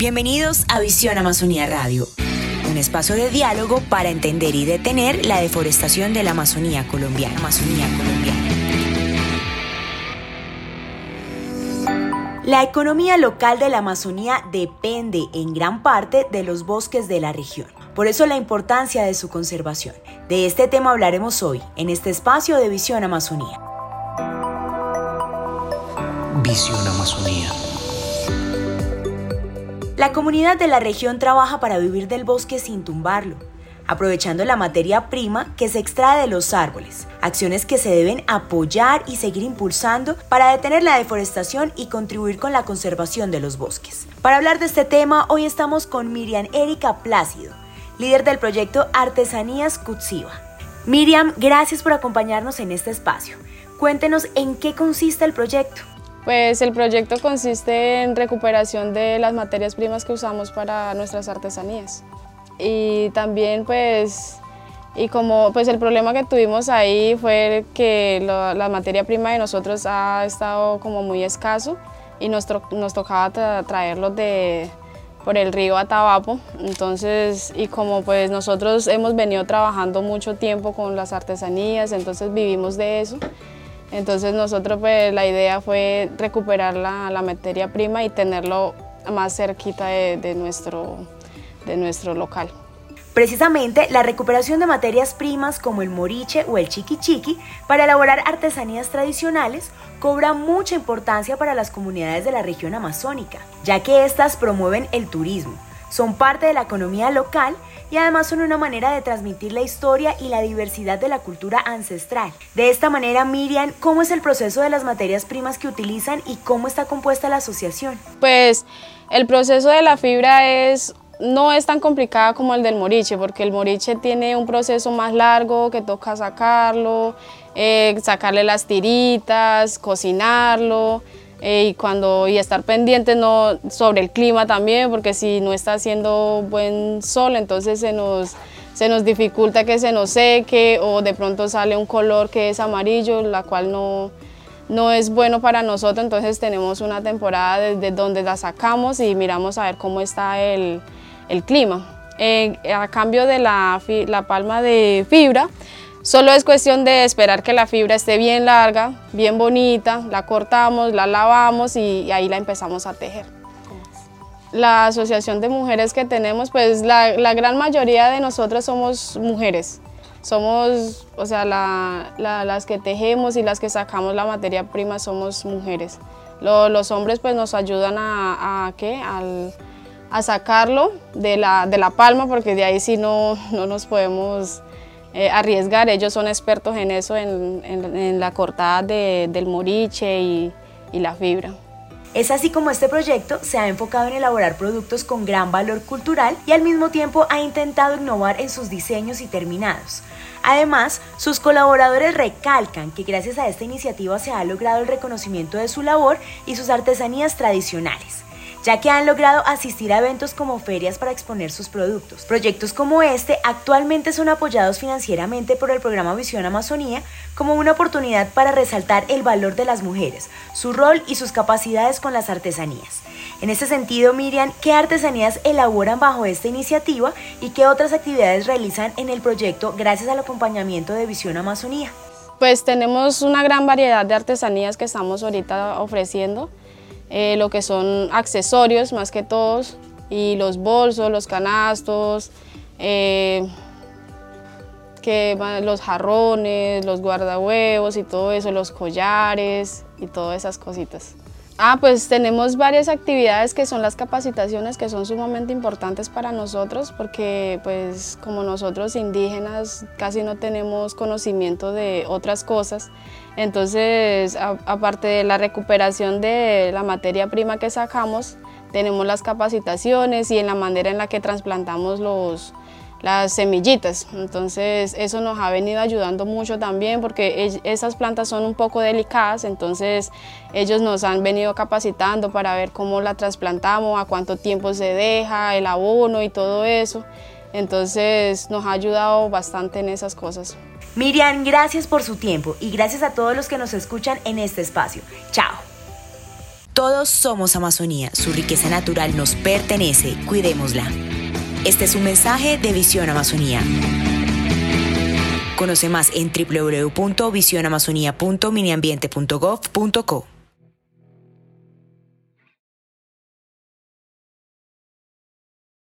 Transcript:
Bienvenidos a Visión Amazonía Radio, un espacio de diálogo para entender y detener la deforestación de la Amazonía colombiana. La economía local de la Amazonía depende en gran parte de los bosques de la región. Por eso la importancia de su conservación. De este tema hablaremos hoy en este espacio de Visión Amazonía. Visión Amazonía. La comunidad de la región trabaja para vivir del bosque sin tumbarlo, aprovechando la materia prima que se extrae de los árboles, acciones que se deben apoyar y seguir impulsando para detener la deforestación y contribuir con la conservación de los bosques. Para hablar de este tema, hoy estamos con Miriam Erika Plácido, líder del proyecto Artesanías Cutsiva. Miriam, gracias por acompañarnos en este espacio. Cuéntenos en qué consiste el proyecto. Pues el proyecto consiste en recuperación de las materias primas que usamos para nuestras artesanías. Y también pues, y como pues el problema que tuvimos ahí fue que la materia prima de nosotros ha estado como muy escaso y nos, nos tocaba traerlo de, por el río Atabapo. Entonces, y como pues nosotros hemos venido trabajando mucho tiempo con las artesanías, entonces vivimos de eso. Entonces nosotros pues la idea fue recuperar la, materia prima y tenerlo más cerquita de, nuestro, de nuestro local. Precisamente la recuperación de materias primas como el moriche o el chiqui chiqui para elaborar artesanías tradicionales cobra mucha importancia para las comunidades de la región amazónica, ya que éstas promueven el turismo, son parte de la economía local y además son una manera de transmitir la historia y la diversidad de la cultura ancestral. De esta manera, Miriam, ¿cómo es el proceso de las materias primas que utilizan y cómo está compuesta la asociación? Pues el proceso de la fibra es no es tan complicada como el del moriche, porque el moriche tiene un proceso más largo que toca sacarlo, eh, sacarle las tiritas, cocinarlo, y, cuando, y estar pendiente no, sobre el clima también, porque si no está haciendo buen sol, entonces se nos, se nos dificulta que se nos seque o de pronto sale un color que es amarillo, la cual no, no es bueno para nosotros, entonces tenemos una temporada desde donde la sacamos y miramos a ver cómo está el, el clima. Eh, a cambio de la, la palma de fibra, Solo es cuestión de esperar que la fibra esté bien larga, bien bonita, la cortamos, la lavamos y, ahí la empezamos a tejer. La asociación de mujeres que tenemos, pues la, gran mayoría de nosotros somos mujeres. Somos, o sea, las que tejemos y las que sacamos la materia prima somos mujeres. los hombres pues nos ayudan a, a ¿qué? a sacarlo de la, de la palma porque de ahí sí no, no nos podemos eh, arriesgar. Ellos son expertos en eso, en, la cortada del moriche y, y la fibra. Es así como este proyecto se ha enfocado en elaborar productos con gran valor cultural y al mismo tiempo ha intentado innovar en sus diseños y terminados. Además, sus colaboradores recalcan que gracias a esta iniciativa se ha logrado el reconocimiento de su labor y sus artesanías tradicionales ya que han logrado asistir a eventos como ferias para exponer sus productos. Proyectos como este actualmente son apoyados financieramente por el programa Visión Amazonía como una oportunidad para resaltar el valor de las mujeres, su rol y sus capacidades con las artesanías. En este sentido, Miriam, ¿qué artesanías elaboran bajo esta iniciativa y qué otras actividades realizan en el proyecto gracias al acompañamiento de Visión Amazonía? Pues tenemos una gran variedad de artesanías que estamos ahorita ofreciendo. Eh, lo que son accesorios más que todos, y los bolsos, los canastos, eh, que los jarrones, los guardahuevos y todo eso, los collares y todas esas cositas. Ah, pues tenemos varias actividades que son las capacitaciones que son sumamente importantes para nosotros porque pues como nosotros indígenas casi no tenemos conocimiento de otras cosas. Entonces, aparte de la recuperación de la materia prima que sacamos, tenemos las capacitaciones y en la manera en la que trasplantamos los, las semillitas. Entonces eso nos ha venido ayudando mucho también porque esas plantas son un poco delicadas, entonces ellos nos han venido capacitando para ver cómo la trasplantamos, a cuánto tiempo se deja, el abono y todo eso. Entonces nos ha ayudado bastante en esas cosas. Miriam, gracias por su tiempo y gracias a todos los que nos escuchan en este espacio. Chao. Todos somos Amazonía, su riqueza natural nos pertenece, cuidémosla. Este es un mensaje de Visión Amazonía. Conoce más en www.visionamazonía.miniambiente.gov.co.